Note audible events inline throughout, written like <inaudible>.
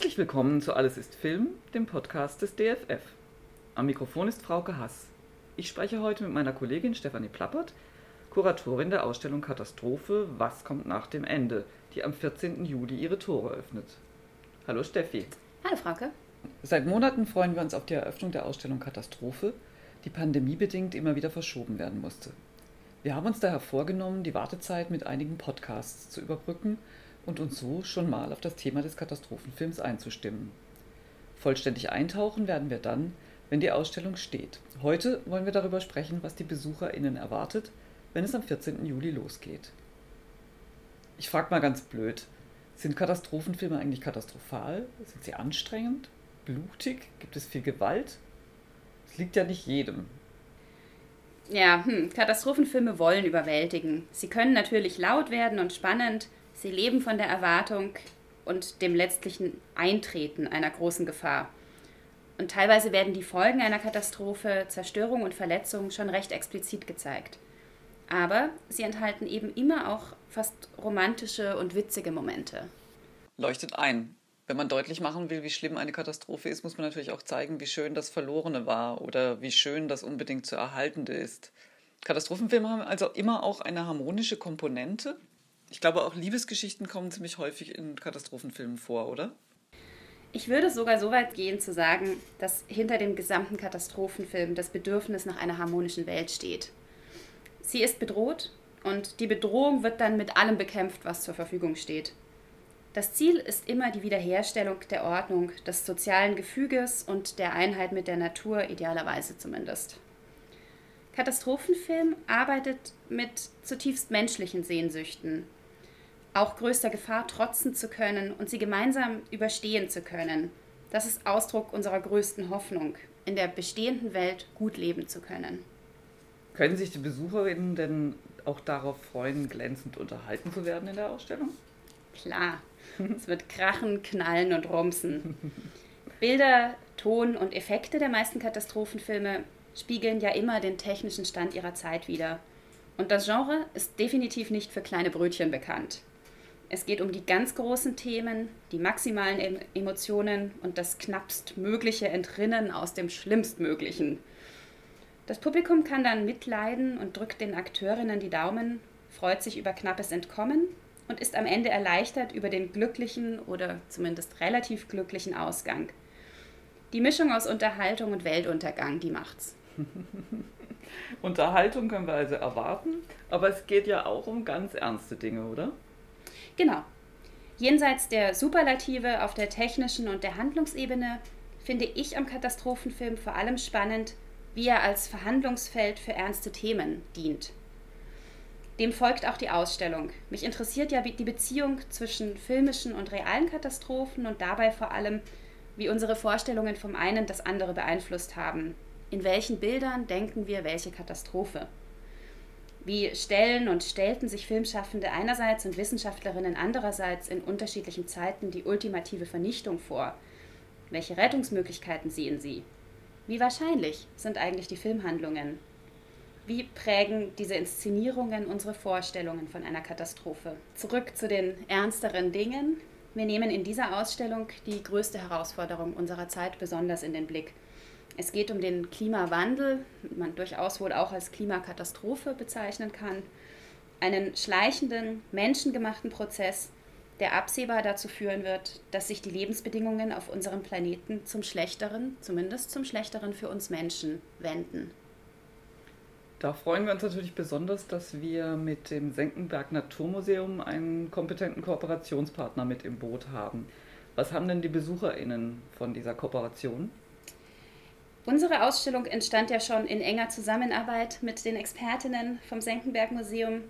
Herzlich willkommen zu Alles ist Film, dem Podcast des DFF. Am Mikrofon ist Frauke Hass. Ich spreche heute mit meiner Kollegin Stefanie Plappert, Kuratorin der Ausstellung Katastrophe Was kommt nach dem Ende, die am 14. Juli ihre Tore öffnet. Hallo Steffi. Hallo Frauke. Seit Monaten freuen wir uns auf die Eröffnung der Ausstellung Katastrophe, die pandemiebedingt immer wieder verschoben werden musste. Wir haben uns daher vorgenommen, die Wartezeit mit einigen Podcasts zu überbrücken und uns so schon mal auf das Thema des Katastrophenfilms einzustimmen. Vollständig eintauchen werden wir dann, wenn die Ausstellung steht. Heute wollen wir darüber sprechen, was die BesucherInnen erwartet, wenn es am 14. Juli losgeht. Ich frage mal ganz blöd, sind Katastrophenfilme eigentlich katastrophal? Sind sie anstrengend? Blutig? Gibt es viel Gewalt? Es liegt ja nicht jedem. Ja, hm, Katastrophenfilme wollen überwältigen. Sie können natürlich laut werden und spannend, Sie leben von der Erwartung und dem letztlichen Eintreten einer großen Gefahr. Und teilweise werden die Folgen einer Katastrophe, Zerstörung und Verletzung schon recht explizit gezeigt. Aber sie enthalten eben immer auch fast romantische und witzige Momente. Leuchtet ein. Wenn man deutlich machen will, wie schlimm eine Katastrophe ist, muss man natürlich auch zeigen, wie schön das Verlorene war oder wie schön das unbedingt zu erhaltende ist. Katastrophenfilme haben also immer auch eine harmonische Komponente, ich glaube, auch Liebesgeschichten kommen ziemlich häufig in Katastrophenfilmen vor, oder? Ich würde sogar so weit gehen zu sagen, dass hinter dem gesamten Katastrophenfilm das Bedürfnis nach einer harmonischen Welt steht. Sie ist bedroht und die Bedrohung wird dann mit allem bekämpft, was zur Verfügung steht. Das Ziel ist immer die Wiederherstellung der Ordnung, des sozialen Gefüges und der Einheit mit der Natur, idealerweise zumindest. Katastrophenfilm arbeitet mit zutiefst menschlichen Sehnsüchten, auch größter Gefahr trotzen zu können und sie gemeinsam überstehen zu können. Das ist Ausdruck unserer größten Hoffnung, in der bestehenden Welt gut leben zu können. Können sich die Besucherinnen denn auch darauf freuen, glänzend unterhalten zu werden in der Ausstellung? Klar, <laughs> es wird krachen, knallen und rumsen. Bilder, Ton und Effekte der meisten Katastrophenfilme spiegeln ja immer den technischen Stand ihrer Zeit wider. Und das Genre ist definitiv nicht für kleine Brötchen bekannt. Es geht um die ganz großen Themen, die maximalen Emotionen und das knappstmögliche Entrinnen aus dem Schlimmstmöglichen. Das Publikum kann dann mitleiden und drückt den Akteurinnen die Daumen, freut sich über knappes Entkommen und ist am Ende erleichtert über den glücklichen oder zumindest relativ glücklichen Ausgang. Die Mischung aus Unterhaltung und Weltuntergang, die macht's. <laughs> Unterhaltung können wir also erwarten, aber es geht ja auch um ganz ernste Dinge, oder? Genau. Jenseits der Superlative auf der technischen und der Handlungsebene finde ich am Katastrophenfilm vor allem spannend, wie er als Verhandlungsfeld für ernste Themen dient. Dem folgt auch die Ausstellung. Mich interessiert ja die Beziehung zwischen filmischen und realen Katastrophen und dabei vor allem, wie unsere Vorstellungen vom einen das andere beeinflusst haben. In welchen Bildern denken wir welche Katastrophe? Wie stellen und stellten sich Filmschaffende einerseits und Wissenschaftlerinnen andererseits in unterschiedlichen Zeiten die ultimative Vernichtung vor? Welche Rettungsmöglichkeiten sehen sie? Wie wahrscheinlich sind eigentlich die Filmhandlungen? Wie prägen diese Inszenierungen unsere Vorstellungen von einer Katastrophe? Zurück zu den ernsteren Dingen. Wir nehmen in dieser Ausstellung die größte Herausforderung unserer Zeit besonders in den Blick – es geht um den Klimawandel, man durchaus wohl auch als Klimakatastrophe bezeichnen kann. Einen schleichenden, menschengemachten Prozess, der absehbar dazu führen wird, dass sich die Lebensbedingungen auf unserem Planeten zum Schlechteren, zumindest zum Schlechteren für uns Menschen, wenden. Da freuen wir uns natürlich besonders, dass wir mit dem Senckenberg Naturmuseum einen kompetenten Kooperationspartner mit im Boot haben. Was haben denn die BesucherInnen von dieser Kooperation? Unsere Ausstellung entstand ja schon in enger Zusammenarbeit mit den Expertinnen vom Senckenberg Museum.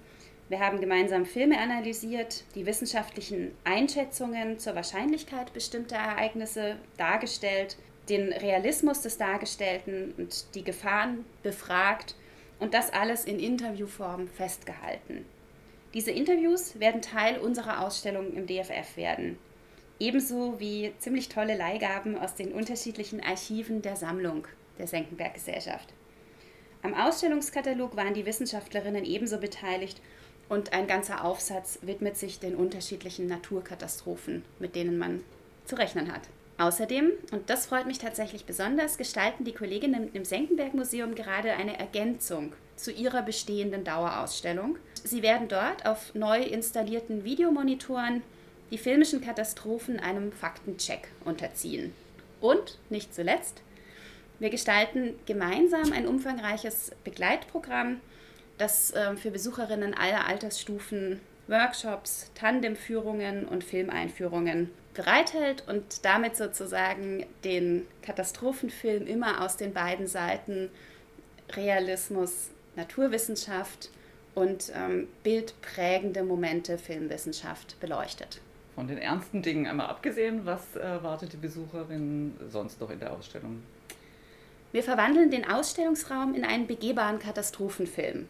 Wir haben gemeinsam Filme analysiert, die wissenschaftlichen Einschätzungen zur Wahrscheinlichkeit bestimmter Ereignisse dargestellt, den Realismus des Dargestellten und die Gefahren befragt und das alles in Interviewform festgehalten. Diese Interviews werden Teil unserer Ausstellung im DFF werden ebenso wie ziemlich tolle Leihgaben aus den unterschiedlichen Archiven der Sammlung der Senckenberg Gesellschaft. Am Ausstellungskatalog waren die Wissenschaftlerinnen ebenso beteiligt und ein ganzer Aufsatz widmet sich den unterschiedlichen Naturkatastrophen, mit denen man zu rechnen hat. Außerdem, und das freut mich tatsächlich besonders, gestalten die Kolleginnen im Senckenberg Museum gerade eine Ergänzung zu ihrer bestehenden Dauerausstellung. Sie werden dort auf neu installierten Videomonitoren die filmischen Katastrophen einem Faktencheck unterziehen. Und nicht zuletzt, wir gestalten gemeinsam ein umfangreiches Begleitprogramm, das äh, für Besucherinnen aller Altersstufen Workshops, Tandemführungen und Filmeinführungen bereithält und damit sozusagen den Katastrophenfilm immer aus den beiden Seiten Realismus, Naturwissenschaft und ähm, bildprägende Momente Filmwissenschaft beleuchtet. Von den ernsten Dingen einmal abgesehen, was erwartet die Besucherin sonst noch in der Ausstellung? Wir verwandeln den Ausstellungsraum in einen begehbaren Katastrophenfilm.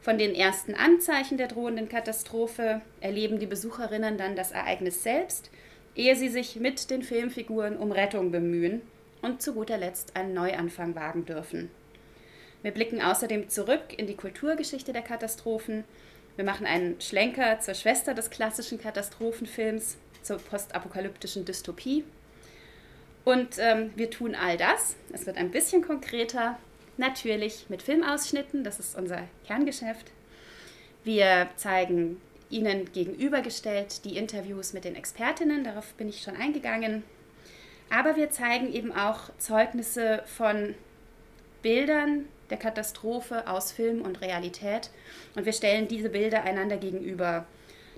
Von den ersten Anzeichen der drohenden Katastrophe erleben die Besucherinnen dann das Ereignis selbst, ehe sie sich mit den Filmfiguren um Rettung bemühen und zu guter Letzt einen Neuanfang wagen dürfen. Wir blicken außerdem zurück in die Kulturgeschichte der Katastrophen. Wir machen einen Schlenker zur Schwester des klassischen Katastrophenfilms, zur postapokalyptischen Dystopie. Und ähm, wir tun all das, es wird ein bisschen konkreter, Natürlich mit Filmausschnitten, das ist unser Kerngeschäft. Wir zeigen Ihnen gegenübergestellt die Interviews mit den Expertinnen, darauf bin ich schon eingegangen. Aber wir zeigen eben auch Zeugnisse von Bildern der Katastrophe aus Film und Realität und wir stellen diese Bilder einander gegenüber.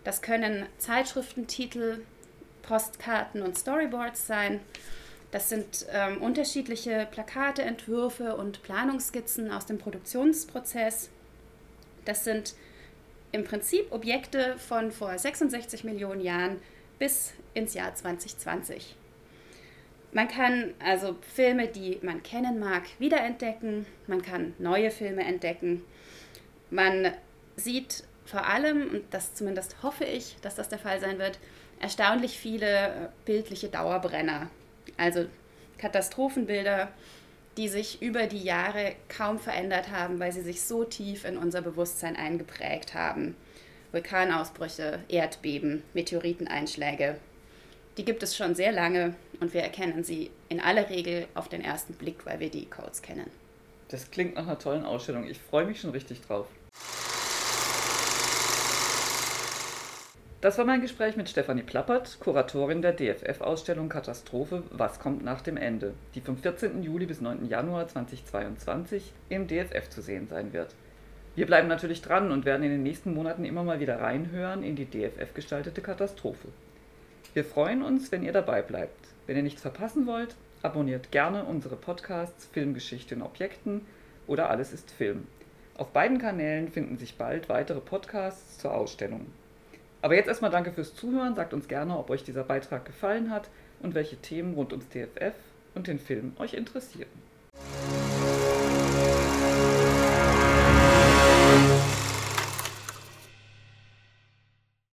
Das können Zeitschriftentitel, Postkarten und Storyboards sein das sind ähm, unterschiedliche Plakate, Entwürfe und Planungsskizzen aus dem Produktionsprozess. Das sind im Prinzip Objekte von vor 66 Millionen Jahren bis ins Jahr 2020. Man kann also Filme, die man kennen mag, wiederentdecken. Man kann neue Filme entdecken. Man sieht vor allem, und das zumindest hoffe ich, dass das der Fall sein wird, erstaunlich viele äh, bildliche Dauerbrenner also Katastrophenbilder, die sich über die Jahre kaum verändert haben, weil sie sich so tief in unser Bewusstsein eingeprägt haben. Vulkanausbrüche, Erdbeben, Meteoriteneinschläge. Die gibt es schon sehr lange und wir erkennen sie in aller Regel auf den ersten Blick, weil wir die Codes kennen. Das klingt nach einer tollen Ausstellung. Ich freue mich schon richtig drauf. Das war mein Gespräch mit Stefanie Plappert, Kuratorin der DFF-Ausstellung Katastrophe Was kommt nach dem Ende, die vom 14. Juli bis 9. Januar 2022 im DFF zu sehen sein wird. Wir bleiben natürlich dran und werden in den nächsten Monaten immer mal wieder reinhören in die DFF gestaltete Katastrophe. Wir freuen uns, wenn ihr dabei bleibt. Wenn ihr nichts verpassen wollt, abonniert gerne unsere Podcasts Filmgeschichte in Objekten oder Alles ist Film. Auf beiden Kanälen finden sich bald weitere Podcasts zur Ausstellung. Aber jetzt erstmal danke fürs Zuhören. Sagt uns gerne, ob euch dieser Beitrag gefallen hat und welche Themen rund ums DFF und den Film euch interessieren.